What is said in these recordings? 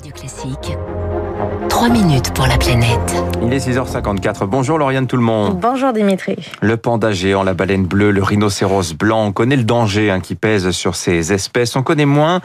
Radio Classique. 3 minutes pour la planète. Il est 6h54. Bonjour Lauriane tout le monde. Bonjour Dimitri. Le panda géant, la baleine bleue, le rhinocéros blanc, on connaît le danger hein, qui pèse sur ces espèces. On connaît moins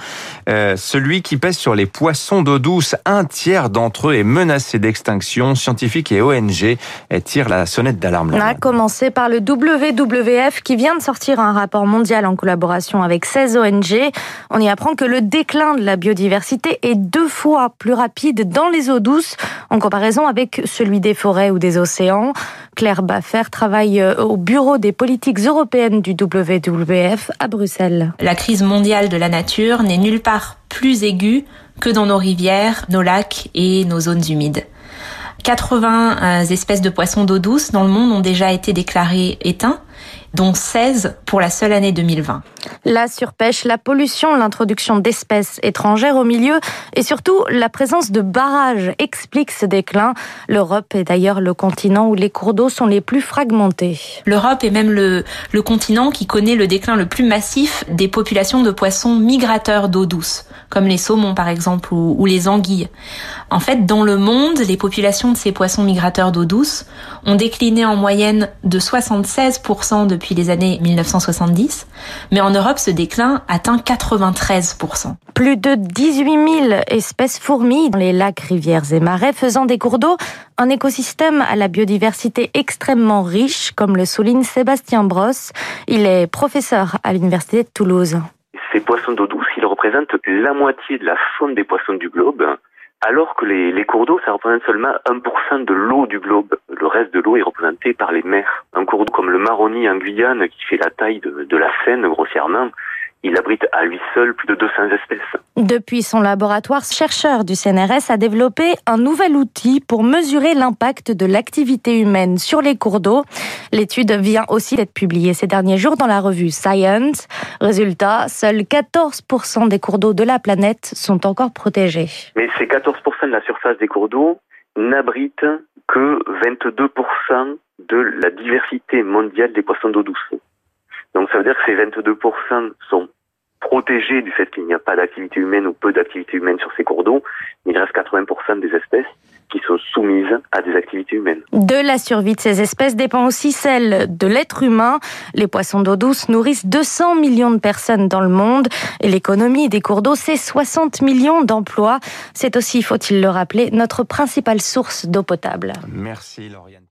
euh, celui qui pèse sur les poissons d'eau douce. Un tiers d'entre eux est menacé d'extinction. Scientifiques et ONG tirent la sonnette d'alarme. On a commencé par le WWF qui vient de sortir un rapport mondial en collaboration avec 16 ONG. On y apprend que le déclin de la biodiversité est deux fois plus rapide dans les eaux douces en comparaison avec celui des forêts ou des océans. Claire Baffer travaille euh, au bureau des politiques européennes du WWF à Bruxelles. La crise mondiale de la nature n'est nulle part plus aiguë que dans nos rivières, nos lacs et nos zones humides. 80 euh, espèces de poissons d'eau douce dans le monde ont déjà été déclarées éteints dont 16 pour la seule année 2020. La surpêche, la pollution, l'introduction d'espèces étrangères au milieu et surtout la présence de barrages expliquent ce déclin. L'Europe est d'ailleurs le continent où les cours d'eau sont les plus fragmentés. L'Europe est même le, continent qui connaît le déclin le plus massif des populations de poissons migrateurs d'eau douce, comme les saumons par exemple ou, ou les anguilles. En fait, dans le monde, les populations de ces poissons migrateurs d'eau douce ont décliné en moyenne de 76% depuis les années 1970, mais en Europe, ce déclin atteint 93%. Plus de 18 000 espèces fourmis dans les lacs, rivières et marais, faisant des cours d'eau un écosystème à la biodiversité extrêmement riche, comme le souligne Sébastien Brosse. Il est professeur à l'Université de Toulouse. Ces poissons d'eau douce, ils représentent la moitié de la faune des poissons du globe alors que les, cours d'eau, ça représente seulement 1% de l'eau du globe. Le reste de l'eau est représenté par les mers. Un cours d'eau comme le Maroni en Guyane, qui fait la taille de la Seine grossièrement, il abrite à lui seul plus de 200 espèces. Depuis son laboratoire, chercheur du CNRS a développé un nouvel outil pour mesurer l'impact de l'activité humaine sur les cours d'eau. L'étude vient aussi d'être publiée ces derniers jours dans la revue Science. Résultat, seuls 14% des cours d'eau de la planète sont encore protégés. Mais ces 14% de la surface des cours d'eau n'abritent que 22% de la diversité mondiale des poissons d'eau douce. Donc ça veut dire que ces 22% sont protégés du fait qu'il n'y a pas d'activité humaine ou peu d'activité humaine sur ces cours d'eau. Il reste 80% des espèces qui sont soumises à des activités humaines. De la survie de ces espèces dépend aussi celle de l'être humain. Les poissons d'eau douce nourrissent 200 millions de personnes dans le monde et l'économie des cours d'eau, c'est 60 millions d'emplois. C'est aussi, faut-il le rappeler, notre principale source d'eau potable. Merci Lauriane.